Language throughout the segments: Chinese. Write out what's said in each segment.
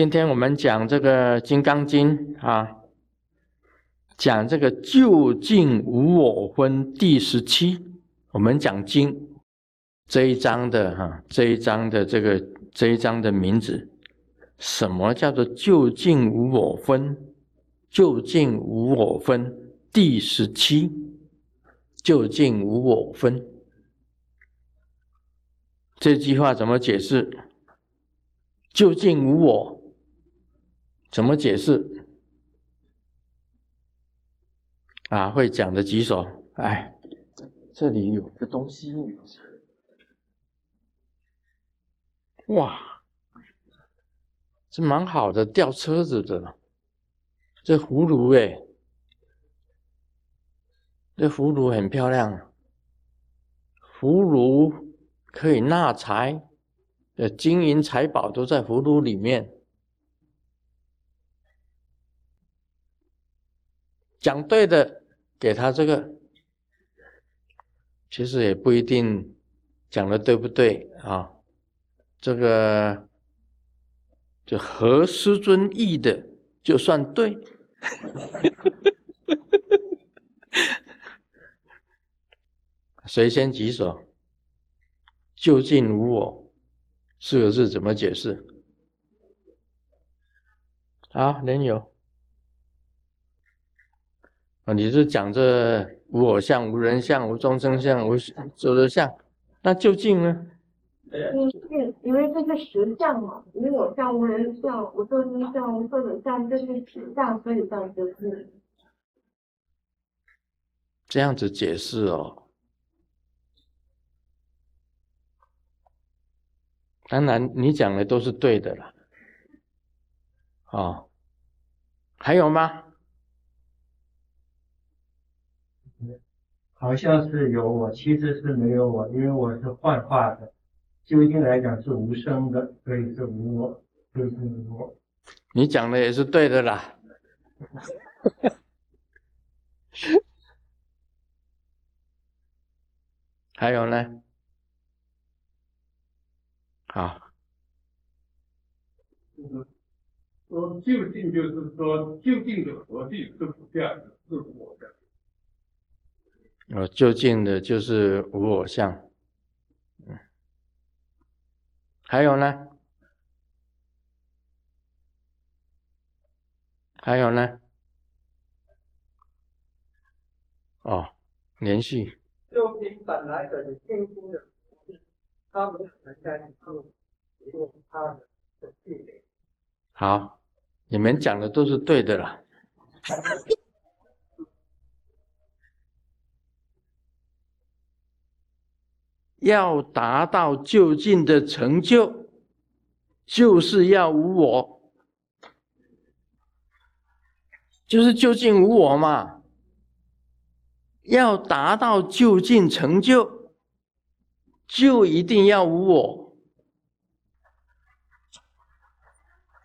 今天我们讲这个《金刚经》啊，讲这个究竟无我分第十七。我们讲经这一章的哈，这一章的这个这一章的名字，什么叫做究竟无我分？究竟无我分第十七，究竟无我分。这句话怎么解释？究竟无我，怎么解释？啊，会讲的举手。哎，这里有个东西，哇，这蛮好的，吊车子的。这葫芦哎，这葫芦很漂亮，葫芦。可以纳财，呃，金银财宝都在葫芦里面。讲对的，给他这个，其实也不一定讲的对不对啊。这个就合师尊意的，就算对。谁先举手？究竟无我四个字怎么解释？啊，人有啊？你是讲这无我相、无人相、无众生相、无所得相，那究竟呢？因因为这是实相嘛，无我相、无人相、无众生相、无所得相，这是实相，所以叫究竟。这样子解释哦。当然，你讲的都是对的了。哦，还有吗？好像是有我，其实是没有我，因为我是幻化的。究竟来讲是无声的，所以是无我，就是无我。你讲的也是对的啦。还有呢？好，说究竟就是说，究竟的核心是不这样的，是我的。哦，究竟的就是无我相。嗯，还有呢？还有呢？哦，连续。究竟本来的。他们他的。好，你们讲的都是对的了。要达到就近的成就，就是要无我，就是就近无我嘛。要达到就近成就。就一定要无我，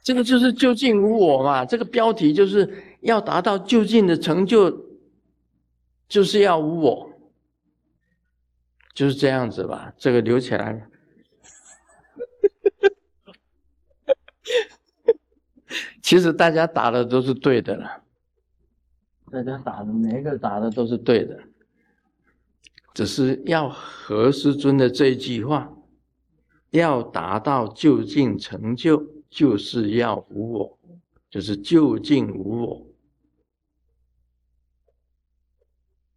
这个就是究竟无我嘛。这个标题就是要达到究竟的成就，就是要无我，就是这样子吧。这个留起来。其实大家打的都是对的了，大家打的每一个打的都是对的。只是要何师尊的这一句话，要达到究竟成就，就是要无我，就是究竟无我，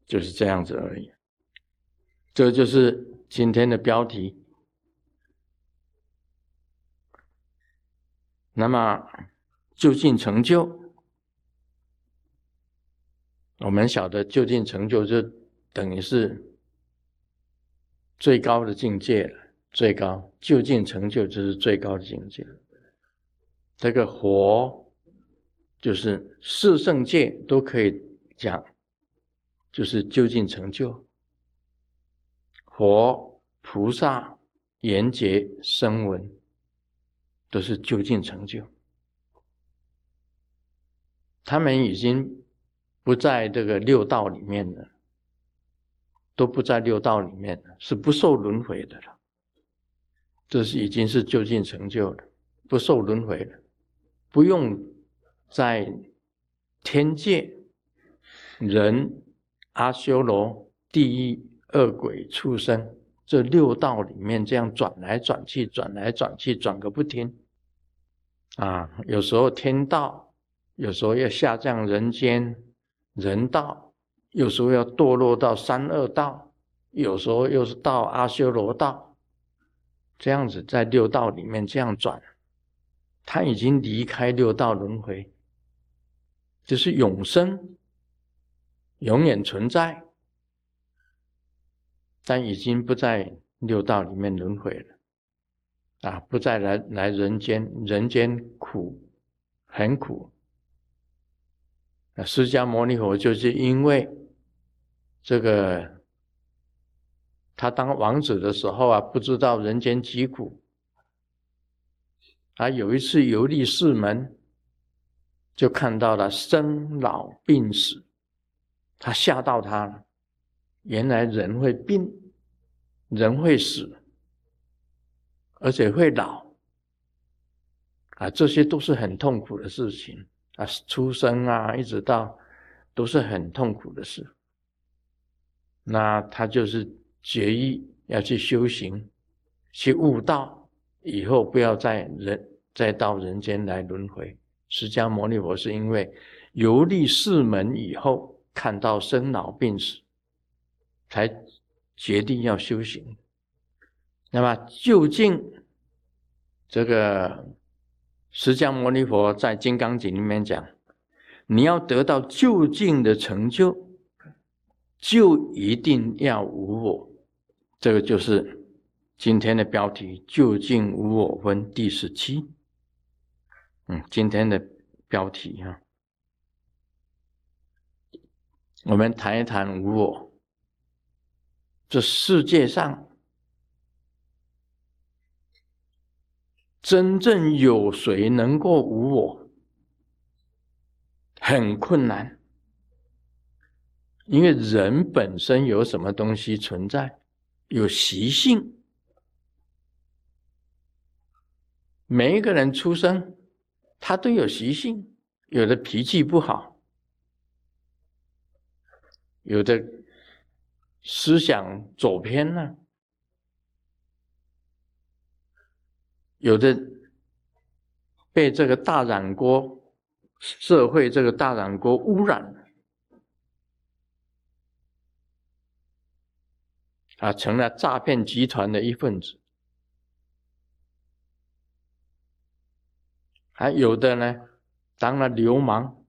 就是这样子而已。这就是今天的标题。那么，究竟成就，我们晓得究竟成就就等于是。最高的境界了，最高究竟成就就是最高的境界。这个佛就是四圣界都可以讲，就是究竟成就。佛、菩萨、缘觉、声闻，都是究竟成就。他们已经不在这个六道里面了。都不在六道里面了是不受轮回的了。这是已经是究竟成就了，不受轮回了。不用在天界、人、阿修罗、地狱、恶鬼、畜生这六道里面这样转来转去、转来转去、转个不停。啊，有时候天道，有时候要下降人间人道，有时候要堕落到三恶道，有时候又是到阿修罗道，这样子在六道里面这样转，他已经离开六道轮回，就是永生，永远存在，但已经不在六道里面轮回了。啊，不再来来人间，人间苦，很苦。那释迦牟尼佛就是因为这个，他当王子的时候啊，不知道人间疾苦，啊，有一次游历四门，就看到了生老病死，他吓到他了，原来人会病，人会死。而且会老，啊，这些都是很痛苦的事情啊，出生啊，一直到都是很痛苦的事。那他就是决意要去修行，去悟道，以后不要再人再到人间来轮回。释迦牟尼佛是因为游历四门以后，看到生老病死，才决定要修行。那么究竟这个释迦牟尼佛在《金刚经》里面讲，你要得到究竟的成就，就一定要无我。这个就是今天的标题“究竟无我分”第十七。嗯，今天的标题哈，我们谈一谈无我。这世界上。真正有谁能够无我？很困难，因为人本身有什么东西存在？有习性。每一个人出生，他都有习性，有的脾气不好，有的思想走偏了。有的被这个大染锅社会这个大染锅污染，啊，成了诈骗集团的一份子。还有的呢，当了流氓，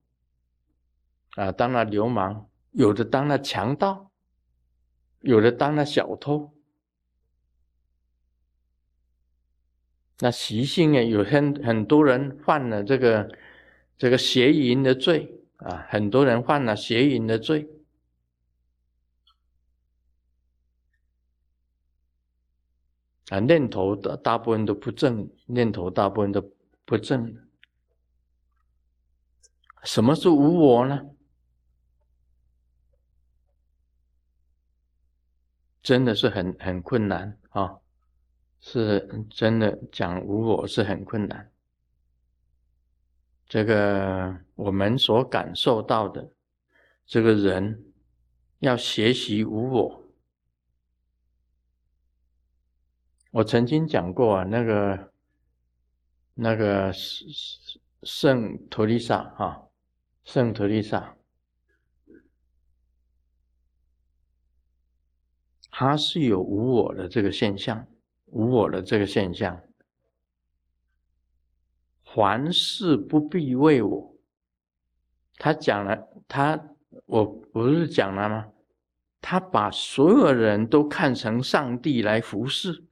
啊，当了流氓；有的当了强盗，有的当了小偷。那习性啊？有很很多人犯了这个这个邪淫的罪啊，很多人犯了邪淫的罪啊，念头的大部分都不正，念头大部分都不正。什么是无我呢？真的是很很困难啊。是真的讲无我是很困难。这个我们所感受到的，这个人要学习无我。我曾经讲过啊，那个那个圣圣托丽莎哈，圣托丽莎，他是有无我的这个现象。无我的这个现象，凡事不必为我。他讲了，他我不是讲了吗？他把所有人都看成上帝来服侍，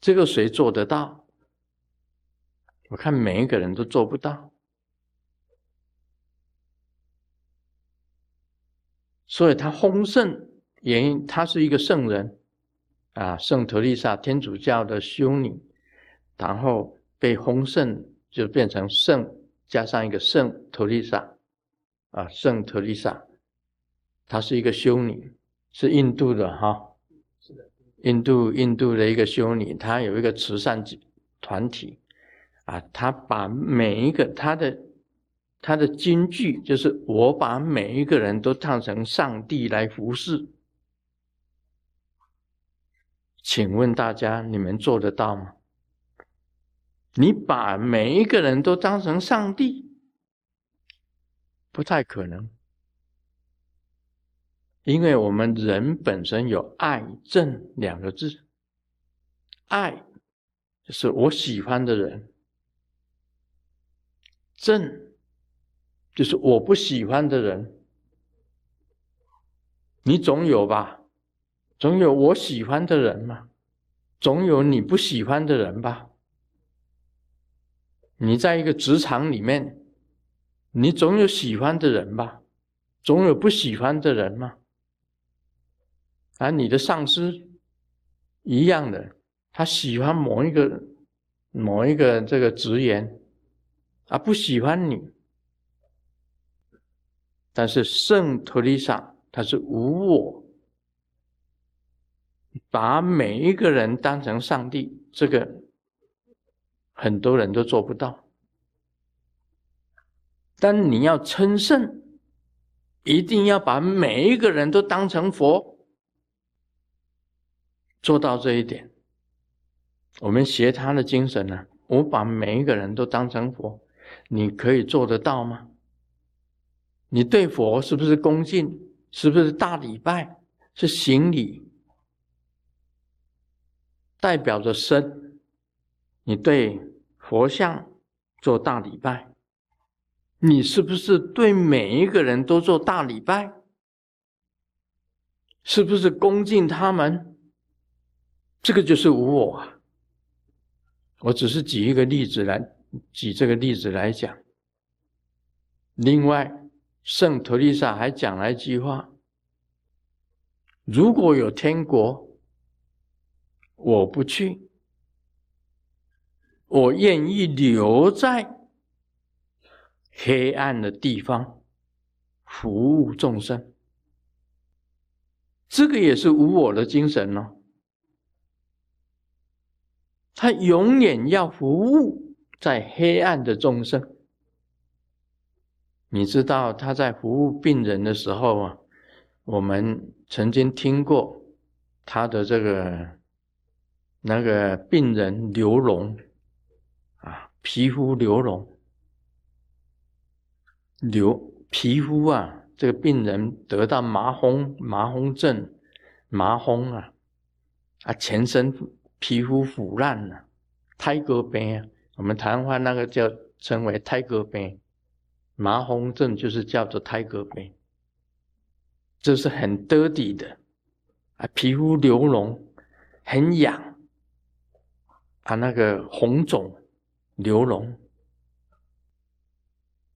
这个谁做得到？我看每一个人都做不到，所以他丰盛。原因，他是一个圣人，啊，圣特丽莎，天主教的修女，然后被封圣，就变成圣，加上一个圣特丽莎，啊，圣特丽莎，她是一个修女，是印度的哈，是的，印度印度的一个修女，她有一个慈善团体，啊，她把每一个她的他的金句，就是我把每一个人都当成上帝来服侍。请问大家，你们做得到吗？你把每一个人都当成上帝，不太可能，因为我们人本身有爱憎两个字，爱就是我喜欢的人，憎就是我不喜欢的人，你总有吧？总有我喜欢的人嘛，总有你不喜欢的人吧。你在一个职场里面，你总有喜欢的人吧，总有不喜欢的人嘛。而你的上司一样的，他喜欢某一个某一个这个职员，啊，不喜欢你。但是圣托丽莎他是无我。把每一个人当成上帝，这个很多人都做不到。但你要称圣，一定要把每一个人都当成佛，做到这一点。我们学他的精神呢，我把每一个人都当成佛，你可以做得到吗？你对佛是不是恭敬？是不是大礼拜？是行礼？代表着身，你对佛像做大礼拜，你是不是对每一个人都做大礼拜？是不是恭敬他们？这个就是无我啊！我只是举一个例子来举这个例子来讲。另外，圣托丽莎还讲了一句话：如果有天国。我不去，我愿意留在黑暗的地方服务众生。这个也是无我的精神哦。他永远要服务在黑暗的众生。你知道他在服务病人的时候啊，我们曾经听过他的这个。那个病人流脓啊，皮肤流脓，流皮肤啊，这个病人得到麻风麻风症，麻风啊，啊，全身皮肤腐烂了，胎哥病啊，我们台湾话那个叫称为胎哥病，麻风症就是叫做胎格病，这是很得体的啊，皮肤流脓，很痒。啊那个红肿流脓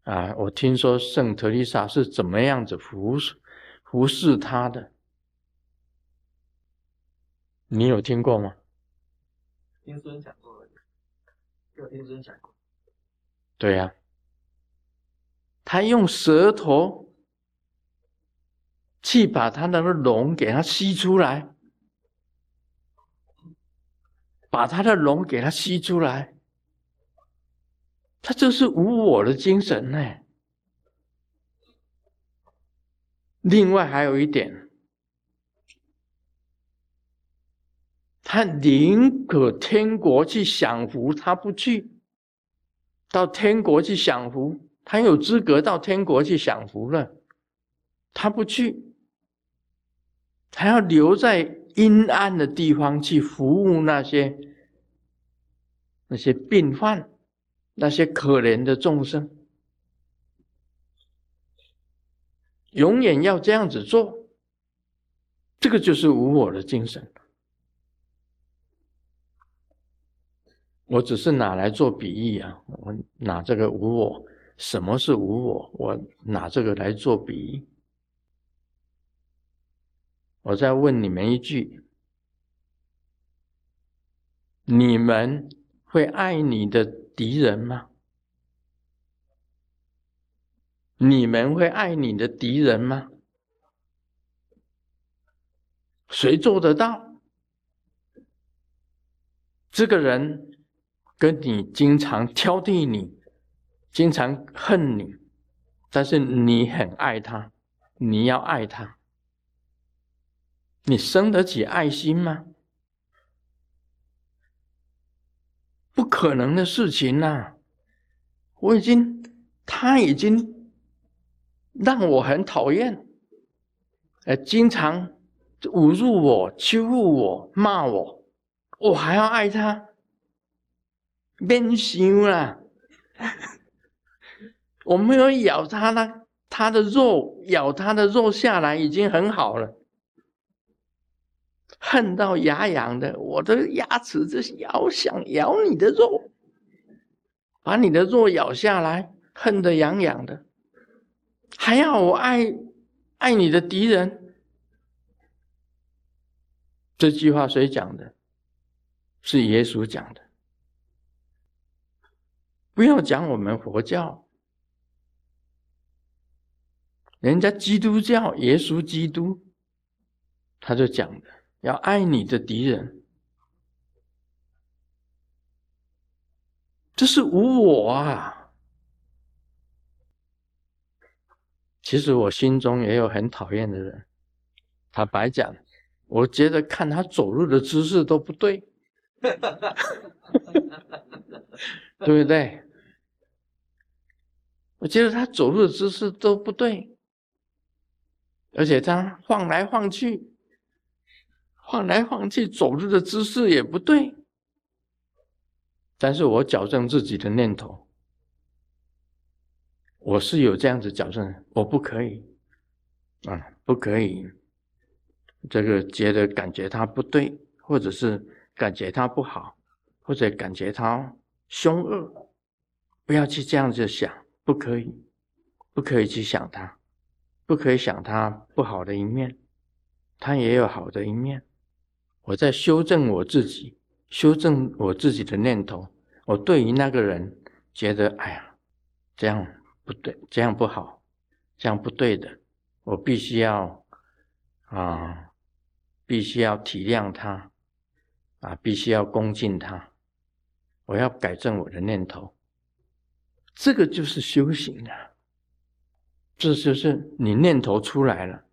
啊，我听说圣特丽莎是怎么样子服侍服侍他的，你有听过吗？听孙讲过，有听孙讲过。对呀，他用舌头去把他那个脓给他吸出来。把他的龙给他吸出来，他这是无我的精神呢。另外还有一点，他宁可天国去享福，他不去到天国去享福，他有资格到天国去享福了，他不去，他要留在。阴暗的地方去服务那些那些病患，那些可怜的众生，永远要这样子做。这个就是无我的精神。我只是拿来做比喻啊，我拿这个无我，什么是无我？我拿这个来做比喻。我再问你们一句：你们会爱你的敌人吗？你们会爱你的敌人吗？谁做得到？这个人跟你经常挑剔你，经常恨你，但是你很爱他，你要爱他，你生得起爱心吗？不可能的事情呐！我已经，他已经让我很讨厌，呃，经常侮辱我、欺负我、骂我，我还要爱他，变心了。我没有咬他的，他的肉，咬他的肉下来已经很好了。恨到牙痒的，我的牙齿是咬，想咬你的肉，把你的肉咬下来，恨得痒痒的，还要我爱爱你的敌人？这句话谁讲的？是耶稣讲的。不要讲我们佛教，人家基督教，耶稣基督，他就讲的。要爱你的敌人，这是无我啊！其实我心中也有很讨厌的人，坦白讲，我觉得看他走路的姿势都不对，对不对？我觉得他走路的姿势都不对，而且他晃来晃去。晃来晃去，走路的姿势也不对。但是我矫正自己的念头，我是有这样子矫正，我不可以啊，不可以。这个觉得感觉他不对，或者是感觉他不好，或者感觉他凶恶，不要去这样子想，不可以，不可以去想他，不可以想他不好的一面，他也有好的一面。我在修正我自己，修正我自己的念头。我对于那个人觉得，哎呀，这样不对，这样不好，这样不对的。我必须要啊，必须要体谅他，啊，必须要恭敬他。我要改正我的念头，这个就是修行啊。这就是你念头出来了，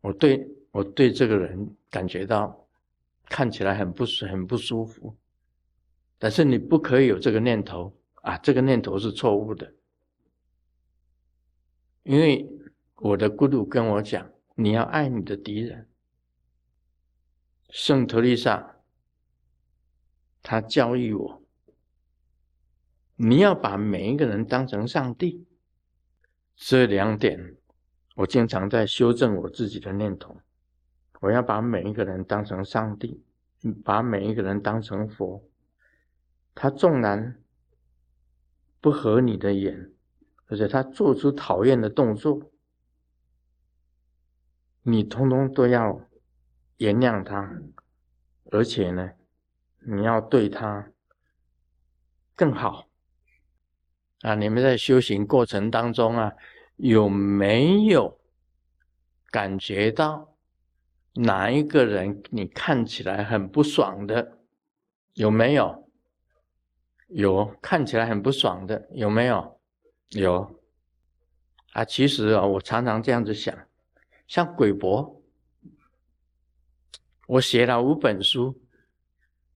我对。我对这个人感觉到看起来很不很不舒服，但是你不可以有这个念头啊！这个念头是错误的，因为我的咕噜跟我讲，你要爱你的敌人。圣托丽莎，他教育我，你要把每一个人当成上帝。这两点，我经常在修正我自己的念头。我要把每一个人当成上帝，把每一个人当成佛。他纵然不合你的眼，而且他做出讨厌的动作，你通通都要原谅他，而且呢，你要对他更好。啊，你们在修行过程当中啊，有没有感觉到？哪一个人你看起来很不爽的，有没有？有看起来很不爽的，有没有？有。啊，其实啊，我常常这样子想，像鬼博，我写了五本书，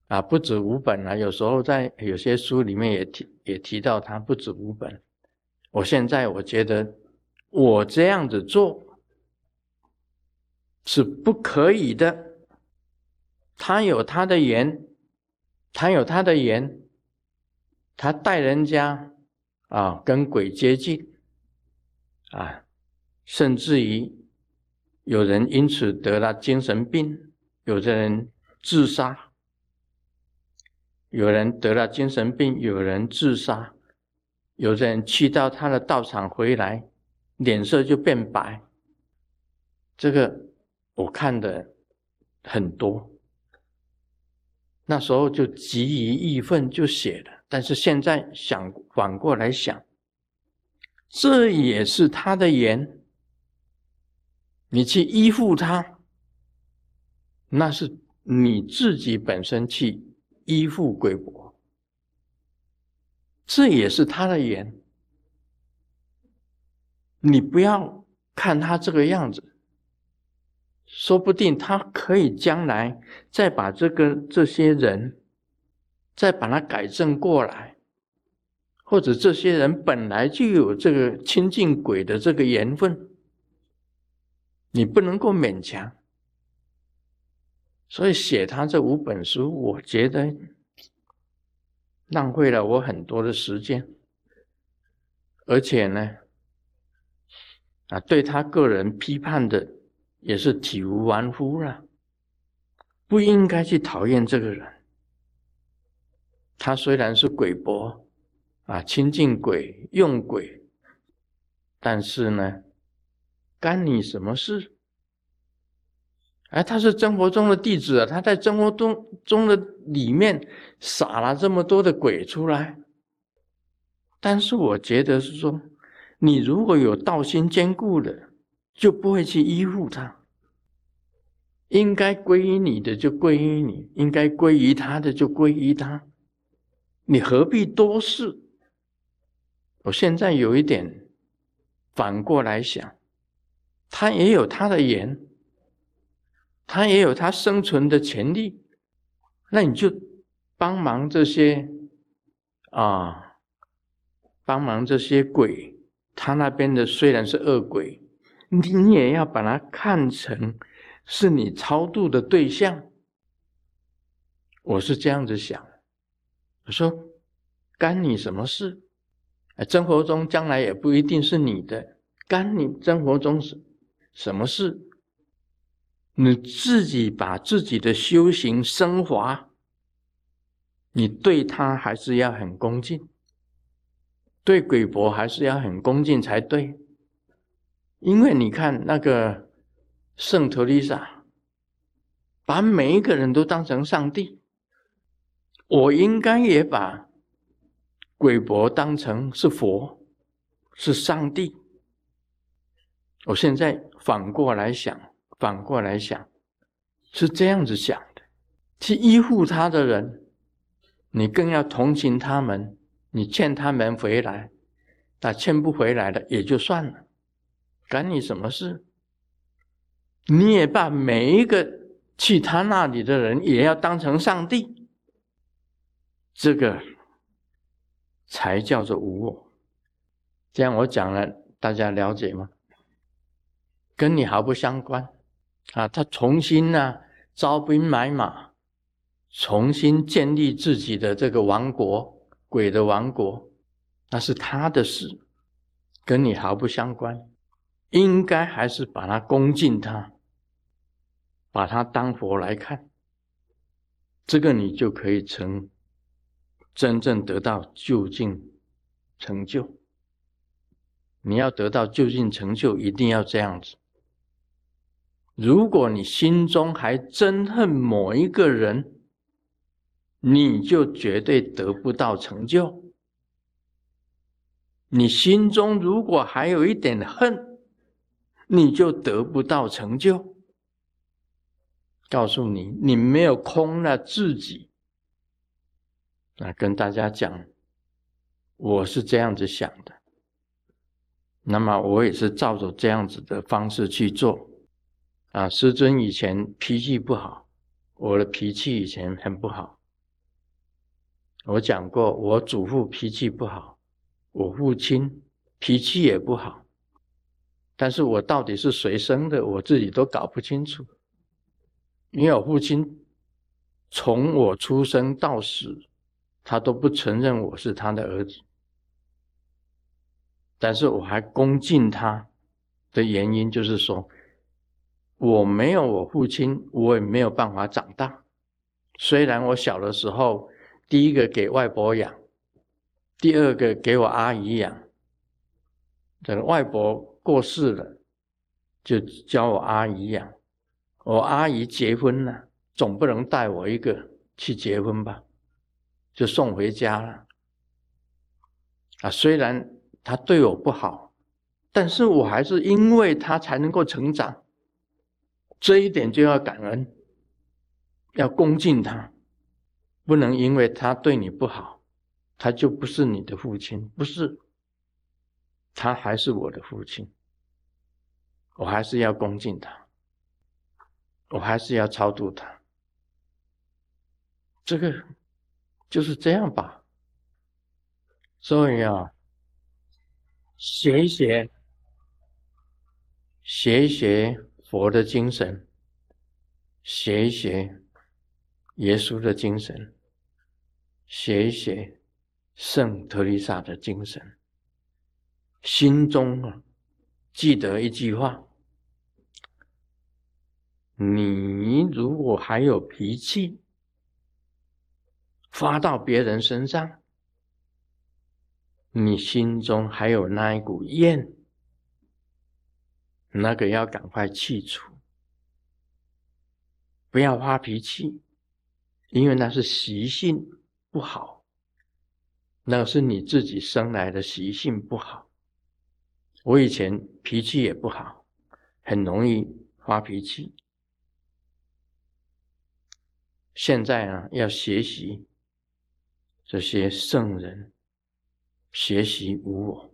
啊，不止五本啊，有时候在有些书里面也提也提到他不止五本。我现在我觉得我这样子做。是不可以的。他有他的缘，他有他的缘，他带人家啊跟鬼接近啊，甚至于有人因此得了精神病，有的人自杀，有人得了精神病，有人自杀，有的人去到他的道场回来，脸色就变白，这个。我看的很多，那时候就急于义愤就写了，但是现在想反过来想，这也是他的言，你去依附他，那是你自己本身去依附鬼国，这也是他的缘。你不要看他这个样子，说不定他可以将来再把这个这些人，再把他改正过来，或者这些人本来就有这个亲近鬼的这个缘分，你不能够勉强。所以写他这五本书，我觉得浪费了我很多的时间，而且呢。啊，对他个人批判的也是体无完肤了，不应该去讨厌这个人。他虽然是鬼博，啊，亲近鬼用鬼，但是呢，干你什么事？哎，他是真佛宗的弟子啊，他在真佛宗中的里面撒了这么多的鬼出来，但是我觉得是说。你如果有道心坚固的，就不会去依附他。应该归于你的就归于你，应该归于他的就归于他。你何必多事？我现在有一点反过来想，他也有他的缘，他也有他生存的权利。那你就帮忙这些啊，帮忙这些鬼。他那边的虽然是恶鬼，你也要把它看成是你超度的对象。我是这样子想，我说干你什么事？生活中将来也不一定是你的，干你生活中是什么事？你自己把自己的修行升华，你对他还是要很恭敬。对鬼婆还是要很恭敬才对，因为你看那个圣特丽莎，把每一个人都当成上帝，我应该也把鬼婆当成是佛，是上帝。我现在反过来想，反过来想，是这样子想的：去依附他的人，你更要同情他们。你欠他们回来，他欠不回来的也就算了，干你什么事？你也把每一个去他那里的人也要当成上帝，这个才叫做无我。这样我讲了，大家了解吗？跟你毫不相关啊！他重新呢招兵买马，重新建立自己的这个王国。鬼的王国，那是他的事，跟你毫不相关。应该还是把他恭敬他，把他当佛来看，这个你就可以成真正得到究竟成就。你要得到究竟成就，一定要这样子。如果你心中还憎恨某一个人，你就绝对得不到成就。你心中如果还有一点恨，你就得不到成就。告诉你，你没有空了自己。那跟大家讲，我是这样子想的。那么我也是照着这样子的方式去做。啊，师尊以前脾气不好，我的脾气以前很不好。我讲过，我祖父脾气不好，我父亲脾气也不好，但是我到底是谁生的，我自己都搞不清楚。因为我父亲从我出生到死，他都不承认我是他的儿子，但是我还恭敬他的原因，就是说我没有我父亲，我也没有办法长大。虽然我小的时候。第一个给外婆养，第二个给我阿姨养。等外婆过世了，就教我阿姨养。我阿姨结婚了，总不能带我一个去结婚吧，就送回家了。啊，虽然他对我不好，但是我还是因为他才能够成长，这一点就要感恩，要恭敬他。不能因为他对你不好，他就不是你的父亲，不是，他还是我的父亲，我还是要恭敬他，我还是要超度他，这个就是这样吧。所以啊，学一学，学一学佛的精神，学一学耶稣的精神，学一学圣特丽莎的精神，心中啊记得一句话：你如果还有脾气发到别人身上。你心中还有那一股怨，那个要赶快去除，不要发脾气，因为那是习性不好，那是你自己生来的习性不好。我以前脾气也不好，很容易发脾气。现在啊，要学习这些圣人。学习无我，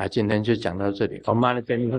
啊，今天就讲到这里。我妈的真